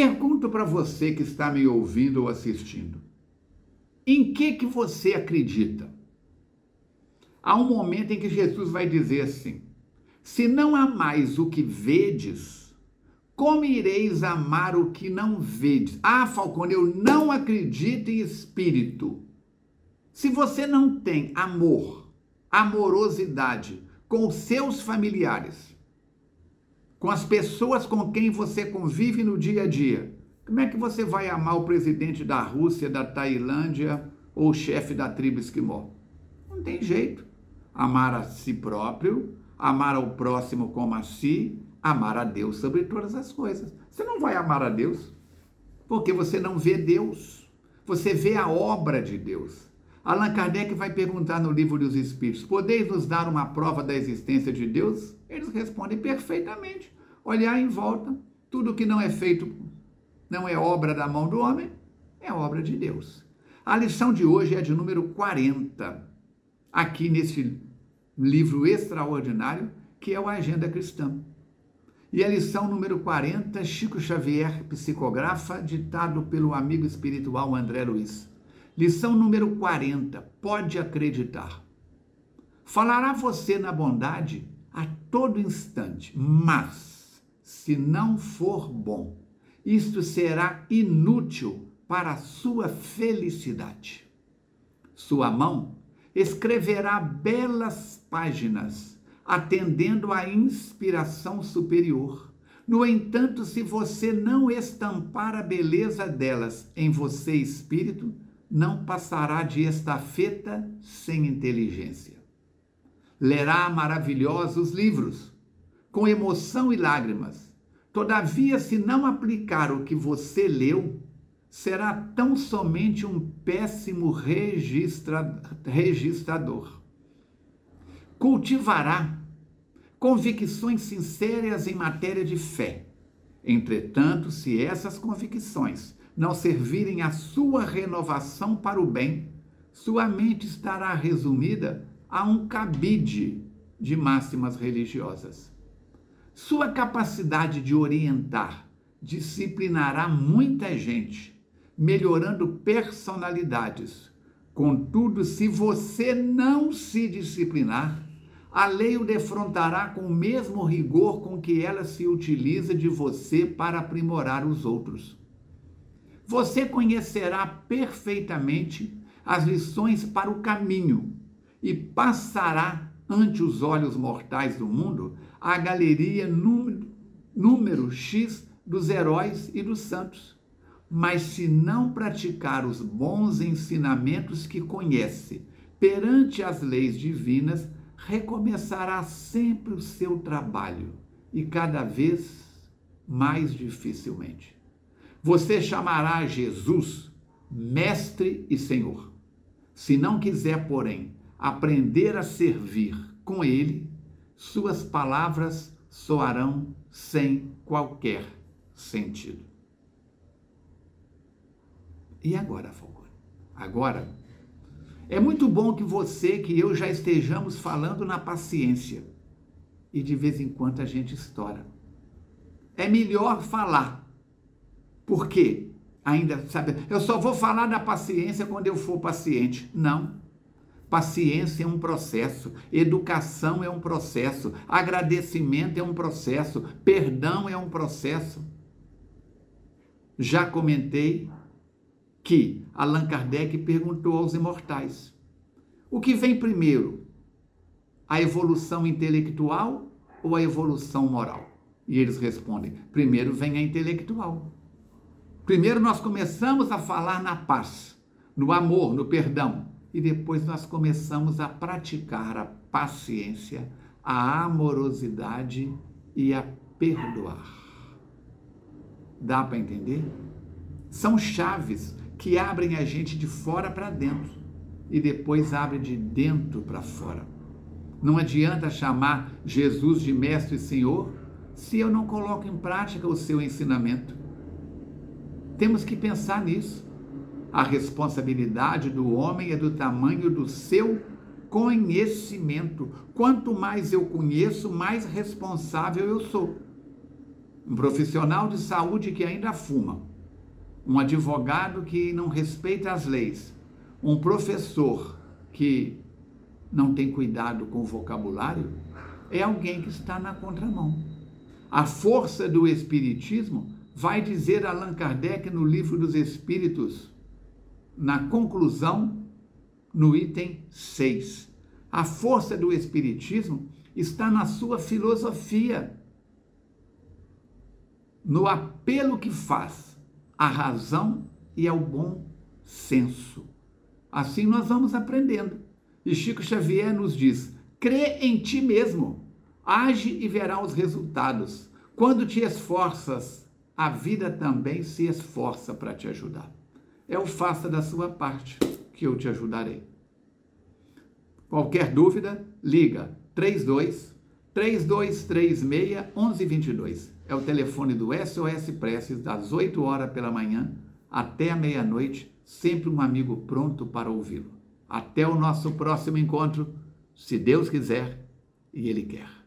Pergunto para você que está me ouvindo ou assistindo. Em que que você acredita? Há um momento em que Jesus vai dizer assim: Se não amais o que vedes, como ireis amar o que não vedes? Ah, Falcone, eu não acredito em espírito. Se você não tem amor, amorosidade com os seus familiares, com as pessoas com quem você convive no dia a dia, como é que você vai amar o presidente da Rússia, da Tailândia ou o chefe da tribo esquimó? Não tem jeito. Amar a si próprio, amar ao próximo como a si, amar a Deus sobre todas as coisas. Você não vai amar a Deus porque você não vê Deus. Você vê a obra de Deus. Allan Kardec vai perguntar no livro dos Espíritos: Podeis nos dar uma prova da existência de Deus? Eles respondem perfeitamente. Olhar em volta, tudo que não é feito, não é obra da mão do homem, é obra de Deus. A lição de hoje é de número 40, aqui nesse livro extraordinário que é o Agenda Cristã. E a lição número 40, Chico Xavier psicografa, ditado pelo amigo espiritual André Luiz. Lição número 40, pode acreditar. Falará você na bondade a todo instante, mas se não for bom, isto será inútil para a sua felicidade. Sua mão escreverá belas páginas atendendo à inspiração superior. No entanto, se você não estampar a beleza delas em você, espírito, não passará de estafeta sem inteligência. Lerá maravilhosos livros, com emoção e lágrimas. Todavia, se não aplicar o que você leu, será tão somente um péssimo registra... registrador. Cultivará convicções sinceras em matéria de fé. Entretanto, se essas convicções não servirem à sua renovação para o bem, sua mente estará resumida a um cabide de máximas religiosas. Sua capacidade de orientar disciplinará muita gente, melhorando personalidades. Contudo, se você não se disciplinar, a lei o defrontará com o mesmo rigor com que ela se utiliza de você para aprimorar os outros. Você conhecerá perfeitamente as lições para o caminho e passará ante os olhos mortais do mundo a galeria número, número X dos heróis e dos santos. Mas se não praticar os bons ensinamentos que conhece perante as leis divinas, recomeçará sempre o seu trabalho e cada vez mais dificilmente. Você chamará Jesus Mestre e Senhor. Se não quiser, porém, aprender a servir com Ele, suas palavras soarão sem qualquer sentido. E agora, Falcone? Agora é muito bom que você, que eu já estejamos falando na paciência. E de vez em quando a gente estoura. É melhor falar. Por quê? Ainda, sabe, eu só vou falar da paciência quando eu for paciente. Não. Paciência é um processo, educação é um processo, agradecimento é um processo, perdão é um processo. Já comentei que Allan Kardec perguntou aos imortais: o que vem primeiro, a evolução intelectual ou a evolução moral? E eles respondem: primeiro vem a intelectual. Primeiro nós começamos a falar na paz, no amor, no perdão, e depois nós começamos a praticar a paciência, a amorosidade e a perdoar. Dá para entender? São chaves que abrem a gente de fora para dentro e depois abrem de dentro para fora. Não adianta chamar Jesus de Mestre e Senhor se eu não coloco em prática o seu ensinamento. Temos que pensar nisso. A responsabilidade do homem é do tamanho do seu conhecimento. Quanto mais eu conheço, mais responsável eu sou. um profissional de saúde que ainda fuma, um advogado que não respeita as leis, um professor que não tem cuidado com o vocabulário, é alguém que está na contramão. A força do Espiritismo vai dizer Allan Kardec no Livro dos Espíritos, na conclusão, no item 6. A força do Espiritismo está na sua filosofia, no apelo que faz à razão e ao bom senso. Assim nós vamos aprendendo. E Chico Xavier nos diz: crê em ti mesmo, age e verá os resultados. Quando te esforças, a vida também se esforça para te ajudar. É o faça da sua parte que eu te ajudarei. Qualquer dúvida, liga 32 3236 1122. É o telefone do SOS Preces das 8 horas pela manhã até a meia-noite, sempre um amigo pronto para ouvi-lo. Até o nosso próximo encontro, se Deus quiser e Ele quer.